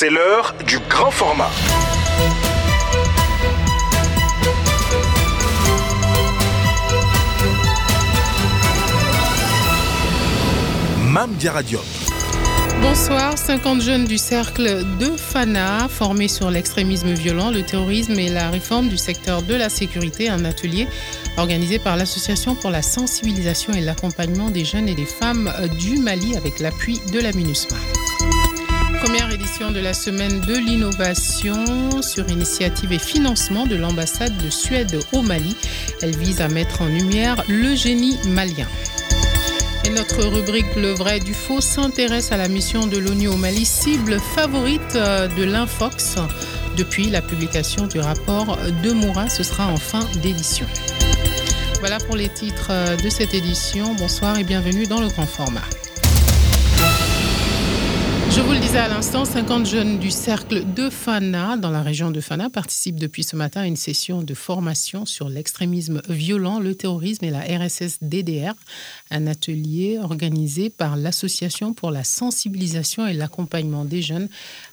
C'est l'heure du grand format. Mam Radio. Bonsoir, 50 jeunes du cercle de FANA formés sur l'extrémisme violent, le terrorisme et la réforme du secteur de la sécurité, un atelier organisé par l'Association pour la sensibilisation et l'accompagnement des jeunes et des femmes du Mali avec l'appui de la MINUSMA. Édition de la semaine de l'innovation sur initiative et financement de l'ambassade de Suède au Mali. Elle vise à mettre en lumière le génie malien. Et notre rubrique Le vrai du faux s'intéresse à la mission de l'ONU au Mali, cible favorite de l'Infox depuis la publication du rapport de Moura. Ce sera en fin d'édition. Voilà pour les titres de cette édition. Bonsoir et bienvenue dans le grand format. Je vous le disais à l'instant, 50 jeunes du cercle de Fana, dans la région de Fana, participent depuis ce matin à une session de formation sur l'extrémisme violent, le terrorisme et la RSS DDR, un atelier organisé par l'Association pour la sensibilisation et l'accompagnement des jeunes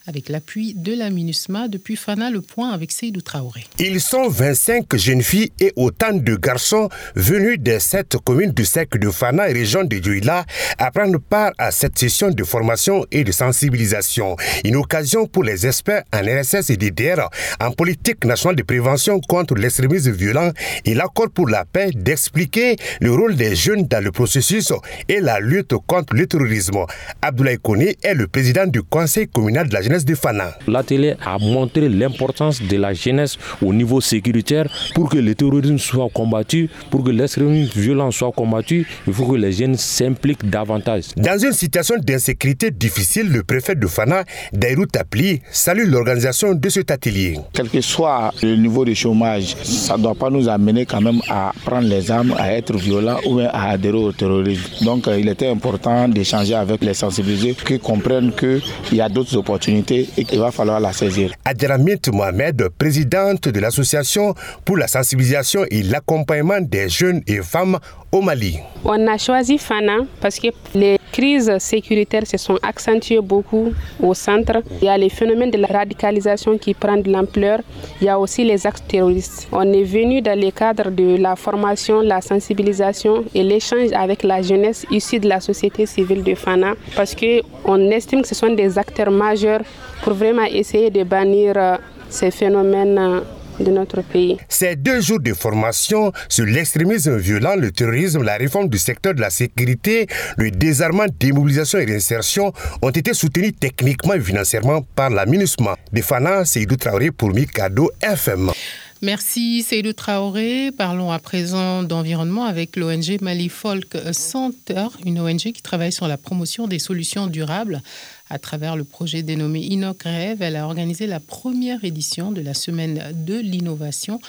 avec l'appui de la MINUSMA. Depuis Fana, le point avec Seydou Traoré. Ils sont 25 jeunes filles et autant de garçons venus des sept communes du cercle de Fana et région de Douila à prendre part à cette session de formation et de sensibilisation. Une occasion pour les experts en RSS et DDR en politique nationale de prévention contre l'extrémisme violent et l'accord pour la paix d'expliquer le rôle des jeunes dans le processus et la lutte contre le terrorisme. Abdoulaye Kone est le président du conseil communal de la jeunesse de Fana. L'atelier a montré l'importance de la jeunesse au niveau sécuritaire pour que le terrorisme soit combattu, pour que l'extrémisme violent soit combattu. Il faut que les jeunes s'impliquent davantage. Dans une situation d'insécurité difficile, le préfet de Fana, Dairou Tapli, salue l'organisation de cet atelier. Quel que soit le niveau de chômage, ça ne doit pas nous amener quand même à prendre les armes, à être violents ou à adhérer au terrorisme. Donc il était important d'échanger avec les sensibilisés qui comprennent qu'il y a d'autres opportunités et qu'il va falloir la saisir. Adramit Mohamed, présidente de l'association pour la sensibilisation et l'accompagnement des jeunes et femmes au Mali. On a choisi Fana parce que les crises sécuritaires se sont accentuées beaucoup au centre. Il y a les phénomènes de la radicalisation qui prennent de l'ampleur. Il y a aussi les actes terroristes. On est venu dans le cadre de la formation, la sensibilisation et l'échange avec la jeunesse issue de la société civile de Fana parce qu'on estime que ce sont des acteurs majeurs pour vraiment essayer de bannir ces phénomènes de notre pays. Ces deux jours de formation sur l'extrémisme violent, le terrorisme, la réforme du secteur de la sécurité, le désarmement, démobilisation et réinsertion ont été soutenus techniquement et financièrement par la MINUSMA. De Fana, Seydou Traoré pour Mikado FM. Merci Seydou Traoré. Parlons à présent d'environnement avec l'ONG Mali Folk Center, une ONG qui travaille sur la promotion des solutions durables. À travers le projet dénommé Inoc Rêve, elle a organisé la première édition de la semaine de l'innovation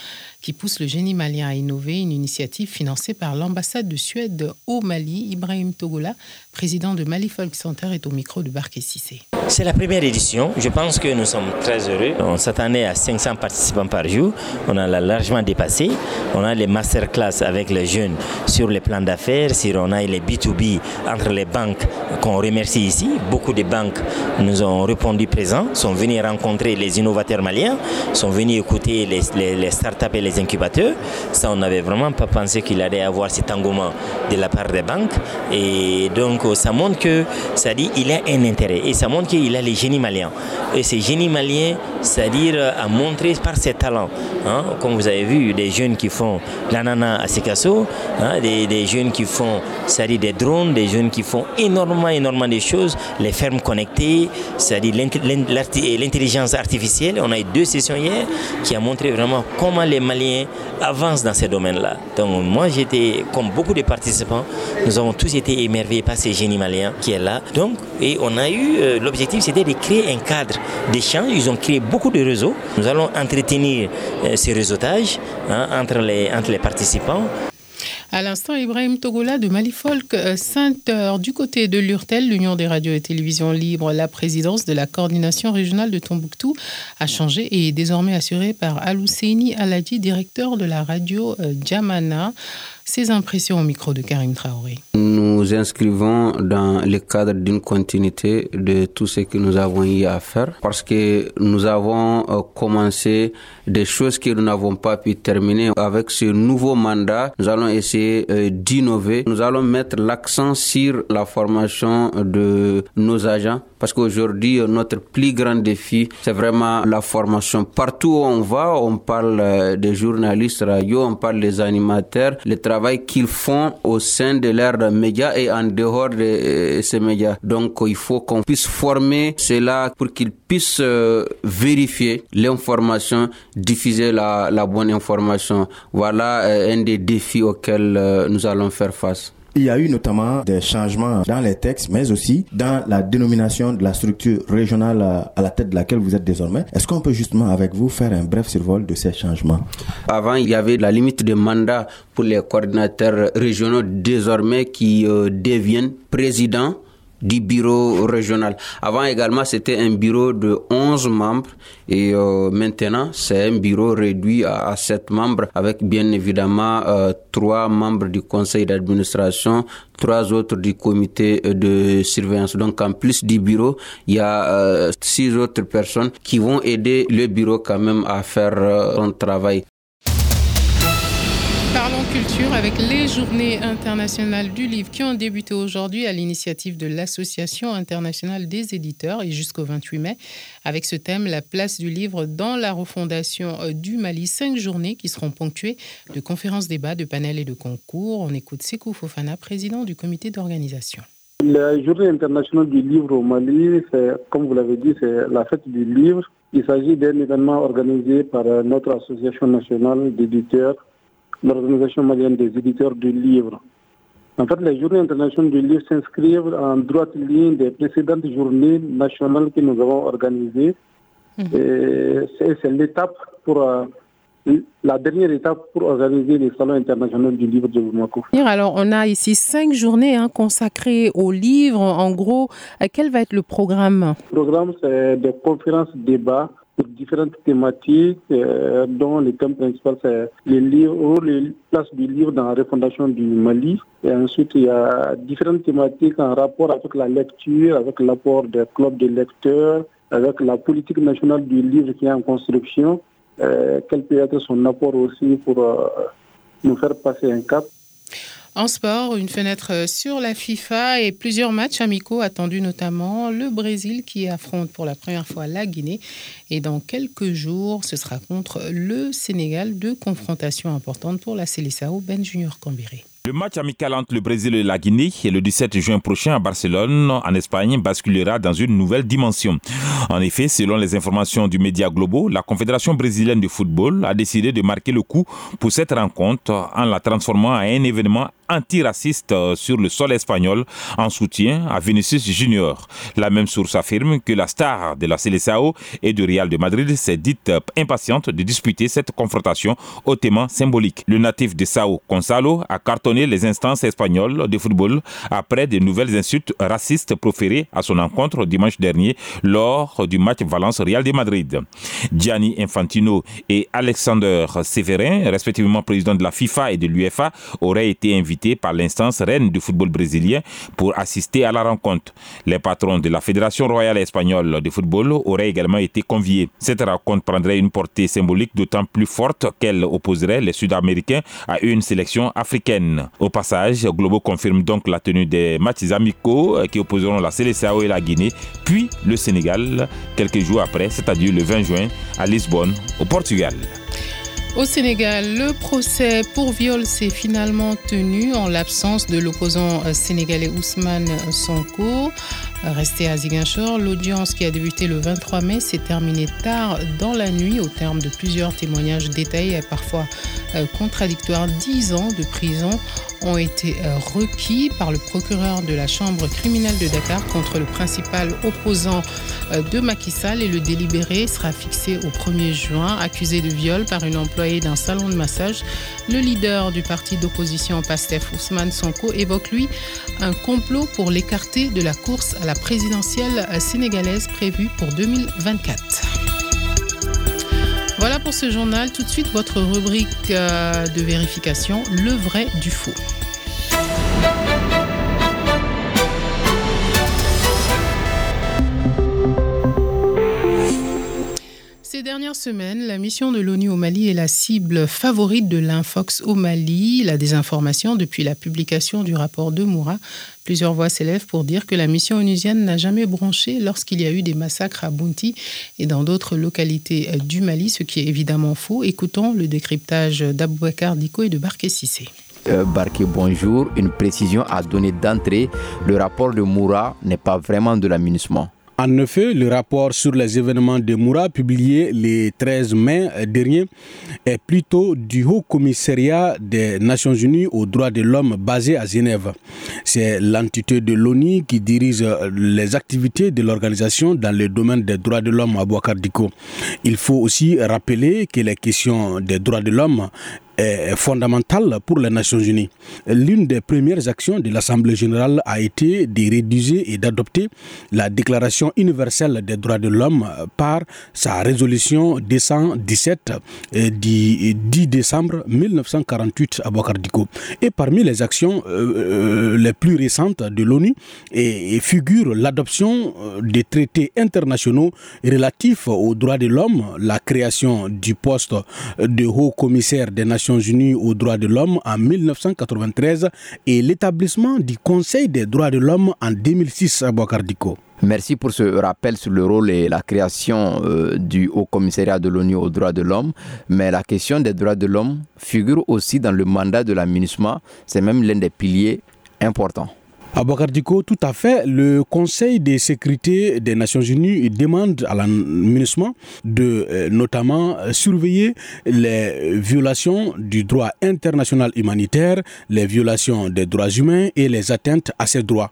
qui pousse le génie malien à innover, une initiative financée par l'ambassade de Suède au Mali. Ibrahim Togola, président de Mali Folk Center, est au micro de Barké Sissé. C'est la première édition. Je pense que nous sommes très heureux. On s'attendait à 500 participants par jour. On a largement dépassé. On a les masterclass avec les jeunes sur les plans d'affaires. On a les B2B entre les banques qu'on remercie ici. Beaucoup de banques nous ont répondu présents, sont venus rencontrer les innovateurs maliens, sont venus écouter les startups et les incubateurs. Ça, on n'avait vraiment pas pensé qu'il allait avoir cet engouement de la part des banques. Et donc, ça montre que, ça dit, il a un intérêt. Et ça montre qu'il a les génies maliens. Et ces génies maliens, c'est-à-dire à montrer par ses talents. Hein, comme vous avez vu, des jeunes qui font l'ananas à Sikasso, hein, des, des, jeunes qui font, c'est-à-dire des drones, des jeunes qui font énormément, énormément de choses, les fermes connectées, c'est-à-dire l'intelligence artificielle. On a eu deux sessions hier qui a montré vraiment comment les Maliens avancent dans ces domaines-là. Donc moi, j'étais, comme beaucoup de participants, nous avons tous été émerveillés par ces génies maliens qui est là. Donc, et on a eu, euh, l'objectif, c'était de créer un cadre d'échange. Ils ont créé beaucoup de réseaux. Nous allons entretenir euh, ces réseautages hein, entre, les, entre les participants. À l'instant, Ibrahim Togola de Malifolk Center. Du côté de l'URTEL, l'Union des radios et télévisions libres, la présidence de la coordination régionale de Tombouctou a changé et est désormais assurée par Alouseini Aladi, directeur de la radio Djamana. Ses impressions au micro de Karim Traoré. Nous inscrivons dans le cadre d'une continuité de tout ce que nous avons eu à faire parce que nous avons euh, commencé des choses que nous n'avons pas pu terminer. Avec ce nouveau mandat, nous allons essayer euh, d'innover. Nous allons mettre l'accent sur la formation de nos agents parce qu'aujourd'hui, notre plus grand défi, c'est vraiment la formation. Partout où on va, on parle euh, des journalistes radio, on parle des animateurs, le travail qu'ils font au sein de leurs médias et en dehors de euh, ces médias. Donc, il faut qu'on puisse former cela pour qu'ils puissent euh, vérifier l'information, diffuser la, la bonne information. Voilà un des défis auxquels nous allons faire face. Il y a eu notamment des changements dans les textes, mais aussi dans la dénomination de la structure régionale à la tête de laquelle vous êtes désormais. Est-ce qu'on peut justement avec vous faire un bref survol de ces changements? Avant, il y avait la limite de mandat pour les coordinateurs régionaux désormais qui euh, deviennent présidents du bureau régional. Avant également, c'était un bureau de 11 membres et euh, maintenant, c'est un bureau réduit à, 7 membres avec bien évidemment euh, 3 membres du conseil d'administration, trois autres du comité de surveillance. Donc en plus du bureau, il y a euh, six autres personnes qui vont aider le bureau quand même à faire euh, son travail. Culture avec les journées internationales du livre qui ont débuté aujourd'hui à l'initiative de l'Association internationale des éditeurs et jusqu'au 28 mai avec ce thème la place du livre dans la refondation euh, du Mali. Cinq journées qui seront ponctuées de conférences, débats, de panels et de concours. On écoute Sekou Fofana, président du comité d'organisation. La journée internationale du livre au Mali, comme vous l'avez dit, c'est la fête du livre. Il s'agit d'un événement organisé par euh, notre association nationale d'éditeurs l'Organisation malienne des éditeurs du livre. En fait, les journées internationales du livre s'inscrivent en droite ligne des précédentes journées nationales que nous avons organisées. Mhm. C'est l'étape pour euh, la dernière étape pour organiser les salons internationaux du livre de Bamako. Alors, on a ici cinq journées hein, consacrées au livre. En gros, euh, quel va être le programme? Le programme, c'est des conférences, débats pour différentes thématiques, euh, dont le thème principal, c'est les livres, les places du livre dans la refondation du Mali. Et ensuite, il y a différentes thématiques en rapport avec la lecture, avec l'apport des clubs de lecteurs, avec la politique nationale du livre qui est en construction. Euh, quel peut être son apport aussi pour euh, nous faire passer un cap? En sport, une fenêtre sur la FIFA et plusieurs matchs amicaux attendus notamment le Brésil qui affronte pour la première fois la Guinée et dans quelques jours ce sera contre le Sénégal, deux confrontations importantes pour la Célessao Ben Junior Cambéré. Le match amical entre le Brésil et la Guinée, le 17 juin prochain à Barcelone, en Espagne, basculera dans une nouvelle dimension. En effet, selon les informations du Média Globo, la Confédération brésilienne de football a décidé de marquer le coup pour cette rencontre en la transformant en un événement antiraciste sur le sol espagnol en soutien à Vinicius Junior. La même source affirme que la star de la Seleção et du Real de Madrid s'est dite impatiente de disputer cette confrontation hautement symbolique. Le natif de Sao, Gonzalo, a cartonné les instances espagnoles de football après de nouvelles insultes racistes proférées à son encontre dimanche dernier lors du match Valence-Real de Madrid. Gianni Infantino et Alexander Severin, respectivement président de la FIFA et de l'UEFA, auraient été invités par l'instance reine du football brésilien pour assister à la rencontre. Les patrons de la Fédération royale espagnole de football auraient également été conviés. Cette rencontre prendrait une portée symbolique d'autant plus forte qu'elle opposerait les Sud-Américains à une sélection africaine. Au passage, Globo confirme donc la tenue des matchs amicaux qui opposeront la Seleção et la Guinée, puis le Sénégal quelques jours après, c'est-à-dire le 20 juin à Lisbonne, au Portugal. Au Sénégal, le procès pour viol s'est finalement tenu en l'absence de l'opposant sénégalais Ousmane Sonko. Resté à Ziguinchor, l'audience qui a débuté le 23 mai s'est terminée tard dans la nuit au terme de plusieurs témoignages détaillés et parfois euh, contradictoires. Dix ans de prison ont été euh, requis par le procureur de la Chambre criminelle de Dakar contre le principal opposant euh, de Macky Sall et le délibéré sera fixé au 1er juin. Accusé de viol par une employée d'un salon de massage, le leader du parti d'opposition PASTEF, Ousmane Sonko, évoque lui un complot pour l'écarter de la course à la présidentielle sénégalaise prévue pour 2024. Voilà pour ce journal. Tout de suite, votre rubrique euh, de vérification, le vrai du faux. Ces dernières semaines, la mission de l'ONU au Mali est la cible favorite de l'Infox au Mali, la désinformation depuis la publication du rapport de Moura. Plusieurs voix s'élèvent pour dire que la mission onusienne n'a jamais branché lorsqu'il y a eu des massacres à Bounti et dans d'autres localités du Mali, ce qui est évidemment faux. Écoutons le décryptage d'Aboubacar Diko et de Barké Sissé. Euh, Barké, bonjour. Une précision à donner d'entrée. Le rapport de Moura n'est pas vraiment de l'amunissement. En effet, le rapport sur les événements de Moura publié le 13 mai dernier est plutôt du Haut Commissariat des Nations Unies aux droits de l'homme basé à Genève. C'est l'entité de l'ONU qui dirige les activités de l'organisation dans le domaine des droits de l'homme à Boakardiko. Il faut aussi rappeler que les questions des droits de l'homme est fondamentale pour les Nations Unies. L'une des premières actions de l'Assemblée générale a été de rédiger et d'adopter la Déclaration universelle des droits de l'homme par sa résolution 217 euh, du 10 décembre 1948 à Bokardiko. Et parmi les actions euh, euh, les plus récentes de l'ONU figure l'adoption des traités internationaux relatifs aux droits de l'homme, la création du poste de haut commissaire des Nations Unies aux droits de l'homme en 1993 et l'établissement du Conseil des droits de l'homme en 2006 à Bokardiko. Merci pour ce rappel sur le rôle et la création euh, du Haut Commissariat de l'ONU aux droits de l'homme. Mais la question des droits de l'homme figure aussi dans le mandat de la C'est même l'un des piliers importants. À Bakardiko, tout à fait. Le Conseil de sécurité des Nations Unies demande à l'administration de euh, notamment surveiller les violations du droit international humanitaire, les violations des droits humains et les atteintes à ces droits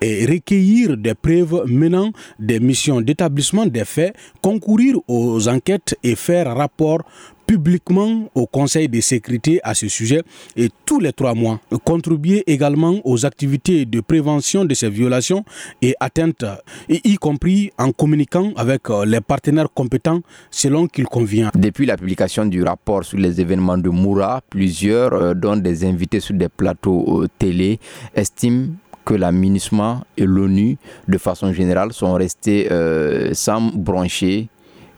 et recueillir des preuves menant des missions d'établissement des faits, concourir aux enquêtes et faire rapport publiquement au Conseil de sécurité à ce sujet et tous les trois mois. Contribuer également aux activités de prévention de ces violations et atteintes, y compris en communiquant avec euh, les partenaires compétents selon qu'il convient. Depuis la publication du rapport sur les événements de Moura, plusieurs, euh, dont des invités sur des plateaux euh, télé, estiment que la et l'ONU, de façon générale, sont restés sans brancher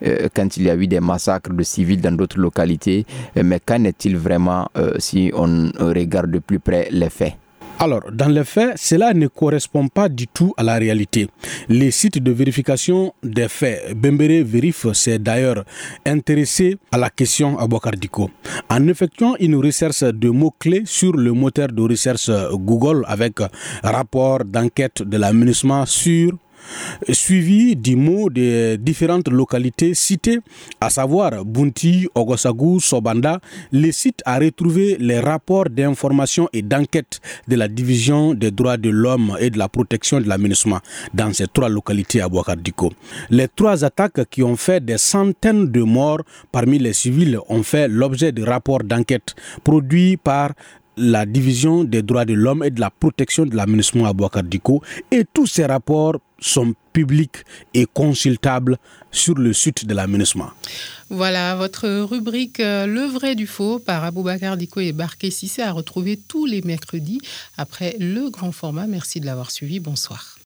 euh, quand il y a eu des massacres de civils dans d'autres localités. Euh, mais qu'en est-il vraiment euh, si on regarde de plus près les faits? Alors, dans les faits, cela ne correspond pas du tout à la réalité. Les sites de vérification des faits, Bembere Verif s'est d'ailleurs intéressé à la question à Bokardiko. En effectuant une recherche de mots-clés sur le moteur de recherche Google avec rapport d'enquête de l'aménagement sur suivi du mot des différentes localités citées, à savoir Bunti, Ogosagu, Sobanda. Le site a retrouvé les rapports d'information et d'enquête de la division des droits de l'homme et de la protection de l'aménagement dans ces trois localités à Boakardiko. Les trois attaques qui ont fait des centaines de morts parmi les civils ont fait l'objet de rapports d'enquête produits par la division des droits de l'homme et de la protection de l'aménagement à Boakardiko et tous ces rapports sont publics et consultables sur le site de l'aménagement. Voilà, votre rubrique euh, Le vrai du faux par Aboubacar Diko et Barké Sissé à retrouver tous les mercredis après le grand format. Merci de l'avoir suivi. Bonsoir.